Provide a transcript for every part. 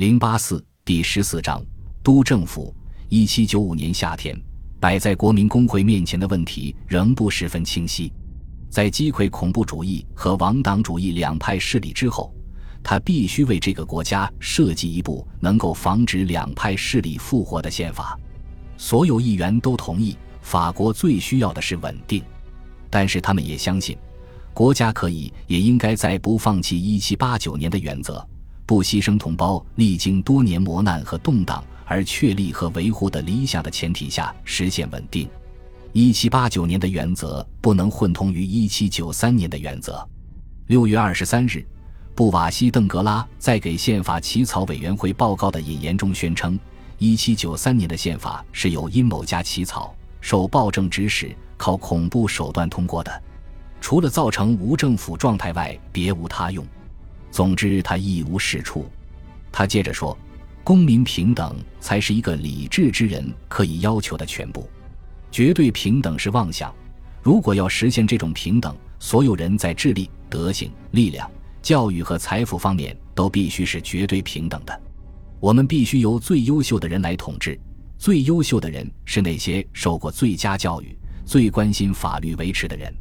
零八四第十四章都政府。一七九五年夏天，摆在国民工会面前的问题仍不十分清晰。在击溃恐怖主义和王党主义两派势力之后，他必须为这个国家设计一部能够防止两派势力复活的宪法。所有议员都同意，法国最需要的是稳定，但是他们也相信，国家可以也应该在不放弃一七八九年的原则。不牺牲同胞历经多年磨难和动荡而确立和维护的理想的前提下实现稳定。一七八九年的原则不能混同于一七九三年的原则。六月二十三日，布瓦西邓格拉在给宪法起草委员会报告的引言中宣称，一七九三年的宪法是由阴谋家起草、受暴政指使、靠恐怖手段通过的，除了造成无政府状态外，别无他用。总之，他一无是处。他接着说：“公民平等才是一个理智之人可以要求的全部。绝对平等是妄想。如果要实现这种平等，所有人在智力、德行、力量、教育和财富方面都必须是绝对平等的。我们必须由最优秀的人来统治。最优秀的人是那些受过最佳教育、最关心法律维持的人。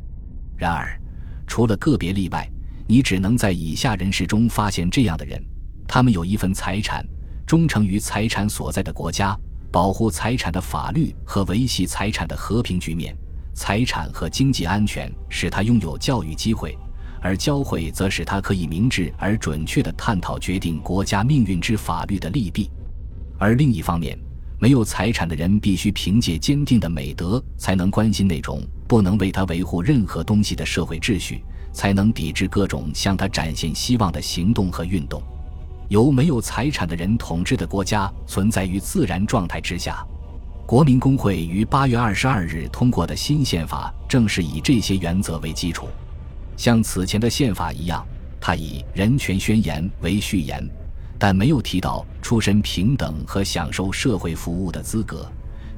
然而，除了个别例外。”你只能在以下人士中发现这样的人：他们有一份财产，忠诚于财产所在的国家，保护财产的法律和维系财产的和平局面。财产和经济安全使他拥有教育机会，而教会则使他可以明智而准确地探讨决定国家命运之法律的利弊。而另一方面，没有财产的人必须凭借坚定的美德，才能关心那种不能为他维护任何东西的社会秩序。才能抵制各种向他展现希望的行动和运动。由没有财产的人统治的国家存在于自然状态之下。国民工会于八月二十二日通过的新宪法正是以这些原则为基础。像此前的宪法一样，它以人权宣言为序言，但没有提到出身平等和享受社会服务的资格，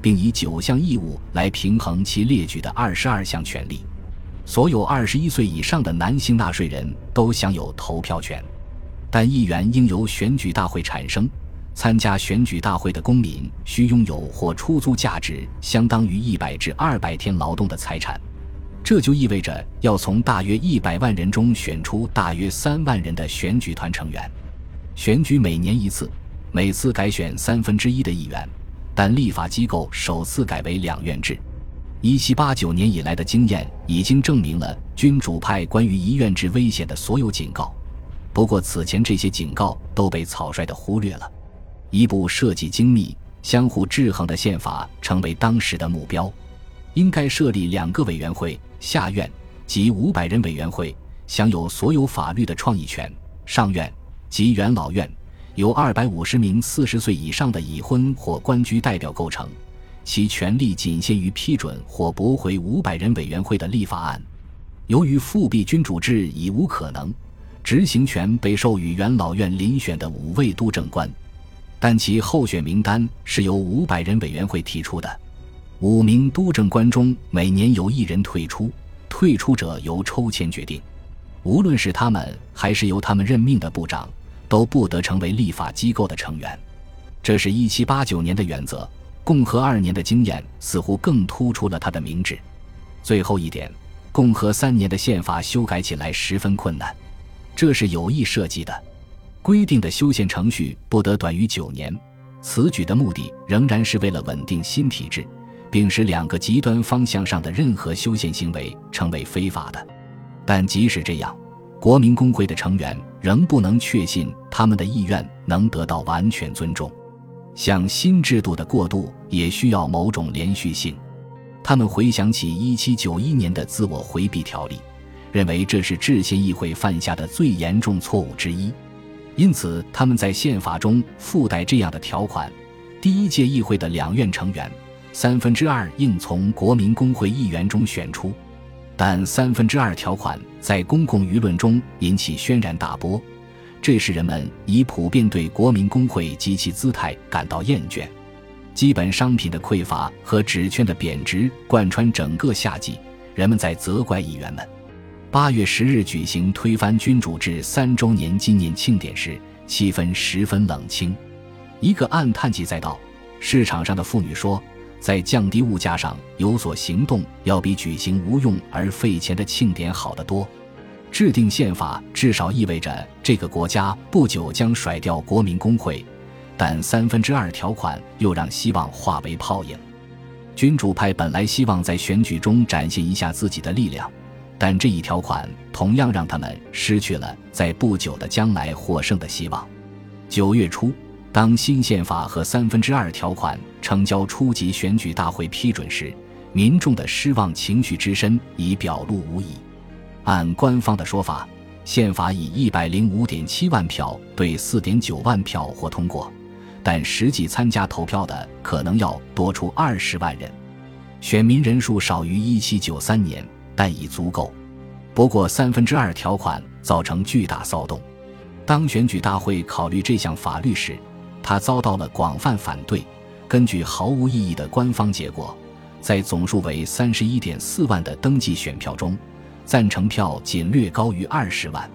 并以九项义务来平衡其列举的二十二项权利。所有二十一岁以上的男性纳税人都享有投票权，但议员应由选举大会产生。参加选举大会的公民需拥有或出租价值相当于一百至二百天劳动的财产。这就意味着要从大约一百万人中选出大约三万人的选举团成员。选举每年一次，每次改选三分之一的议员，但立法机构首次改为两院制。一七八九年以来的经验已经证明了君主派关于一院制危险的所有警告，不过此前这些警告都被草率地忽略了。一部设计精密、相互制衡的宪法成为当时的目标。应该设立两个委员会：下院及五百人委员会，享有所有法律的创意权；上院及元老院，由二百五十名四十岁以上的已婚或官居代表构成。其权力仅限于批准或驳回五百人委员会的立法案。由于复辟君主制已无可能，执行权被授予元老院遴选的五位督政官，但其候选名单是由五百人委员会提出的。五名督政官中每年有一人退出，退出者由抽签决定。无论是他们还是由他们任命的部长，都不得成为立法机构的成员。这是一七八九年的原则。共和二年的经验似乎更突出了他的明智。最后一点，共和三年的宪法修改起来十分困难，这是有意设计的。规定的修宪程序不得短于九年。此举的目的仍然是为了稳定新体制，并使两个极端方向上的任何修宪行为成为非法的。但即使这样，国民工会的成员仍不能确信他们的意愿能得到完全尊重。向新制度的过渡也需要某种连续性。他们回想起1791年的自我回避条例，认为这是制宪议会犯下的最严重错误之一。因此，他们在宪法中附带这样的条款：第一届议会的两院成员三分之二应从国民工会议员中选出。但三分之二条款在公共舆论中引起轩然大波。这使人们已普遍对国民工会及其姿态感到厌倦，基本商品的匮乏和纸券的贬值贯穿整个夏季。人们在责怪议员们。八月十日举行推翻君主制三周年纪念庆典时，气氛十分冷清。一个暗叹气再道：“市场上的妇女说，在降低物价上有所行动，要比举行无用而费钱的庆典好得多。制定宪法至少意味着这个国家不久将甩掉国民工会，但三分之二条款又让希望化为泡影。君主派本来希望在选举中展现一下自己的力量。”但这一条款同样让他们失去了在不久的将来获胜的希望。九月初，当新宪法和三分之二条款呈交初级选举大会批准时，民众的失望情绪之深已表露无遗。按官方的说法，宪法以一百零五点七万票对四点九万票获通过，但实际参加投票的可能要多出二十万人，选民人数少于一七九三年。但已足够。不过三分之二条款造成巨大骚动。当选举大会考虑这项法律时，他遭到了广泛反对。根据毫无意义的官方结果，在总数为三十一点四万的登记选票中，赞成票仅略高于二十万，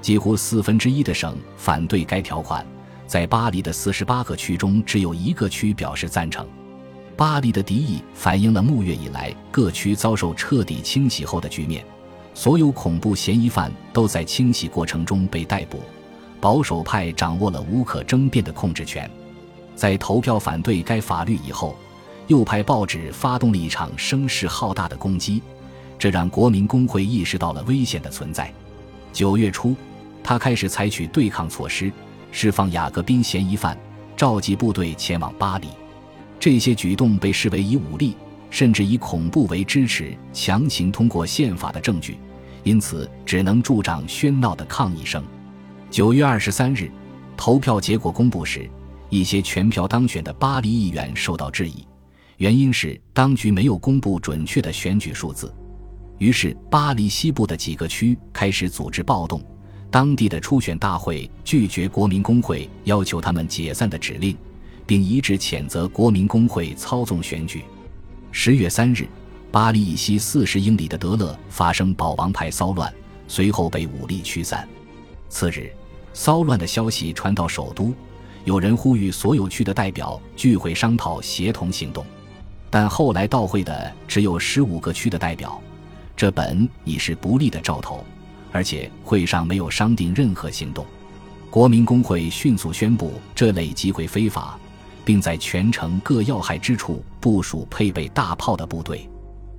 几乎四分之一的省反对该条款。在巴黎的四十八个区中，只有一个区表示赞成。巴黎的敌意反映了木月以来各区遭受彻底清洗后的局面，所有恐怖嫌疑犯都在清洗过程中被逮捕，保守派掌握了无可争辩的控制权。在投票反对该法律以后，右派报纸发动了一场声势浩大的攻击，这让国民工会意识到了危险的存在。九月初，他开始采取对抗措施，释放雅各宾嫌疑犯，召集部队前往巴黎。这些举动被视为以武力甚至以恐怖为支持强行通过宪法的证据，因此只能助长喧闹的抗议声。九月二十三日，投票结果公布时，一些全票当选的巴黎议员受到质疑，原因是当局没有公布准确的选举数字。于是，巴黎西部的几个区开始组织暴动，当地的初选大会拒绝国民工会要求他们解散的指令。并一致谴责国民工会操纵选举。十月三日，巴黎以西四十英里的德勒发生保王派骚乱，随后被武力驱散。次日，骚乱的消息传到首都，有人呼吁所有区的代表聚会商讨协同行动，但后来到会的只有十五个区的代表，这本已是不利的兆头。而且会上没有商定任何行动。国民工会迅速宣布这类集会非法。并在全城各要害之处部署配备大炮的部队。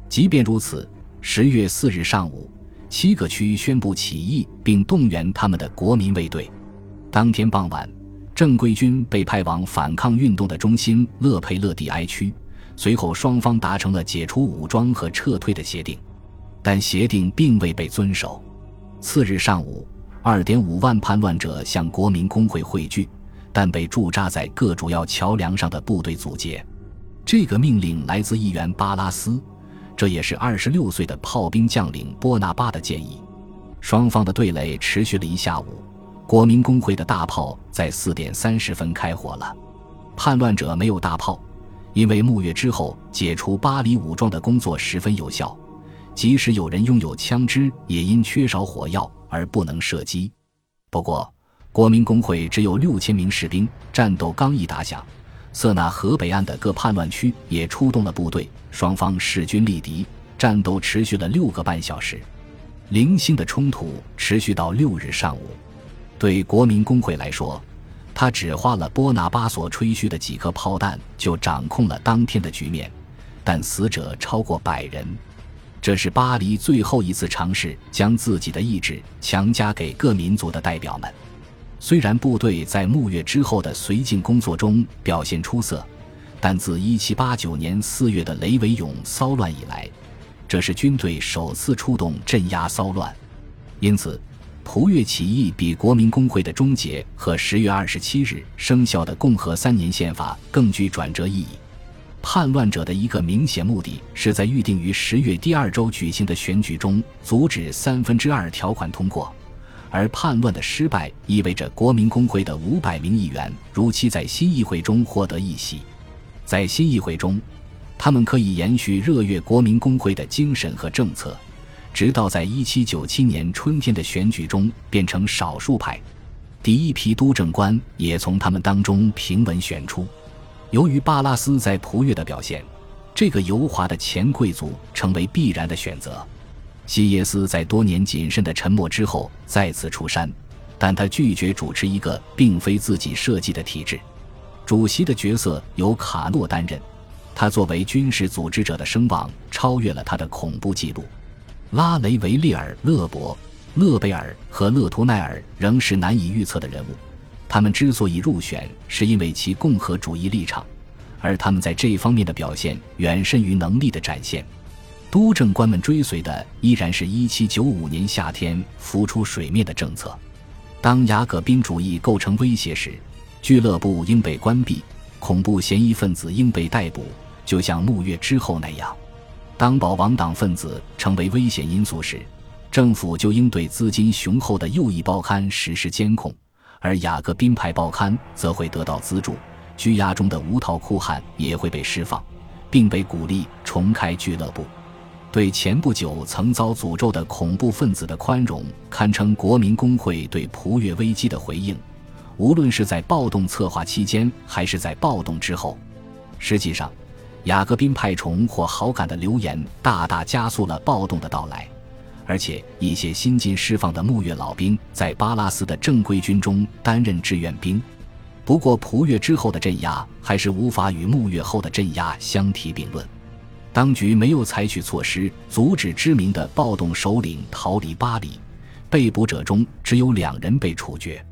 即便如此，十月四日上午，七个区宣布起义，并动员他们的国民卫队。当天傍晚，正规军被派往反抗运动的中心勒佩勒蒂埃区。随后，双方达成了解除武装和撤退的协定，但协定并未被遵守。次日上午，二点五万叛乱者向国民工会汇聚。但被驻扎在各主要桥梁上的部队阻截。这个命令来自议员巴拉斯，这也是二十六岁的炮兵将领波拿巴的建议。双方的对垒持续了一下午。国民工会的大炮在四点三十分开火了。叛乱者没有大炮，因为暮月之后解除巴黎武装的工作十分有效。即使有人拥有枪支，也因缺少火药而不能射击。不过。国民工会只有六千名士兵，战斗刚一打响，塞纳河北岸的各叛乱区也出动了部队，双方势均力敌，战斗持续了六个半小时。零星的冲突持续到六日上午。对国民工会来说，他只花了波拿巴所吹嘘的几颗炮弹，就掌控了当天的局面，但死者超过百人。这是巴黎最后一次尝试将自己的意志强加给各民族的代表们。虽然部队在暮月之后的绥靖工作中表现出色，但自1789年4月的雷维永骚乱以来，这是军队首次出动镇压骚乱。因此，蒲月起义比国民工会的终结和10月27日生效的共和三年宪法更具转折意义。叛乱者的一个明显目的是在预定于十月第二周举行的选举中阻止三分之二条款通过。而叛乱的失败意味着国民工会的五百名议员如期在新议会中获得议席。在新议会中，他们可以延续热月国民工会的精神和政策，直到在一七九七年春天的选举中变成少数派。第一批督政官也从他们当中平稳选出。由于巴拉斯在蒲越的表现，这个油滑的前贵族成为必然的选择。西耶斯在多年谨慎的沉默之后再次出山，但他拒绝主持一个并非自己设计的体制。主席的角色由卡诺担任，他作为军事组织者的声望超越了他的恐怖记录。拉雷维利尔、勒伯、勒贝尔和勒图奈尔仍是难以预测的人物。他们之所以入选，是因为其共和主义立场，而他们在这方面的表现远甚于能力的展现。督政官们追随的依然是一七九五年夏天浮出水面的政策。当雅各宾主义构成威胁时，俱乐部应被关闭，恐怖嫌疑分子应被逮捕，就像沐月之后那样。当保王党分子成为危险因素时，政府就应对资金雄厚的右翼报刊实施监控。而雅各宾派报刊则会得到资助，拘押中的无套酷汉也会被释放，并被鼓励重开俱乐部。对前不久曾遭诅咒的恐怖分子的宽容，堪称国民工会对蒲越危机的回应。无论是在暴动策划期间，还是在暴动之后，实际上，雅各宾派重获好感的流言大大加速了暴动的到来。而且，一些新近释放的穆越老兵在巴拉斯的正规军中担任志愿兵。不过，蒲越之后的镇压还是无法与穆越后的镇压相提并论。当局没有采取措施阻止知名的暴动首领逃离巴黎，被捕者中只有两人被处决。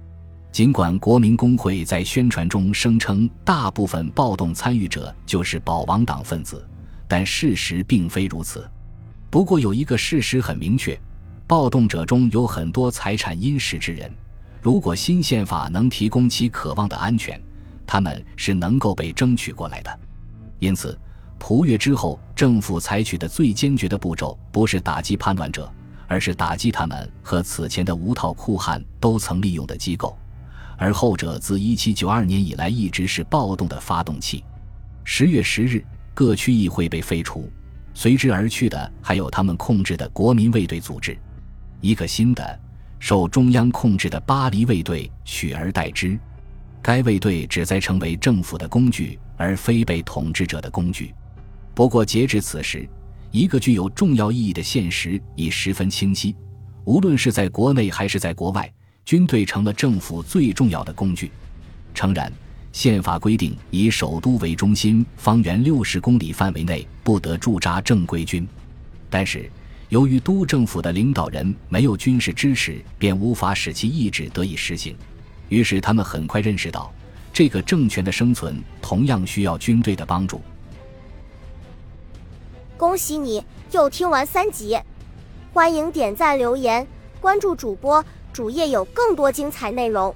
尽管国民工会在宣传中声称大部分暴动参与者就是保王党分子，但事实并非如此。不过有一个事实很明确：暴动者中有很多财产殷实之人。如果新宪法能提供其渴望的安全，他们是能够被争取过来的。因此，蒲越之后，政府采取的最坚决的步骤不是打击叛乱者，而是打击他们和此前的无套酷汉都曾利用的机构，而后者自1792年以来一直是暴动的发动器。十月十日，各区议会被废除。随之而去的还有他们控制的国民卫队组织，一个新的受中央控制的巴黎卫队取而代之。该卫队旨在成为政府的工具，而非被统治者的工具。不过，截至此时，一个具有重要意义的现实已十分清晰：无论是在国内还是在国外，军队成了政府最重要的工具。诚然。宪法规定，以首都为中心，方圆六十公里范围内不得驻扎正规军。但是，由于都政府的领导人没有军事支持，便无法使其意志得以实行。于是，他们很快认识到，这个政权的生存同样需要军队的帮助。恭喜你又听完三集，欢迎点赞、留言、关注主播，主页有更多精彩内容。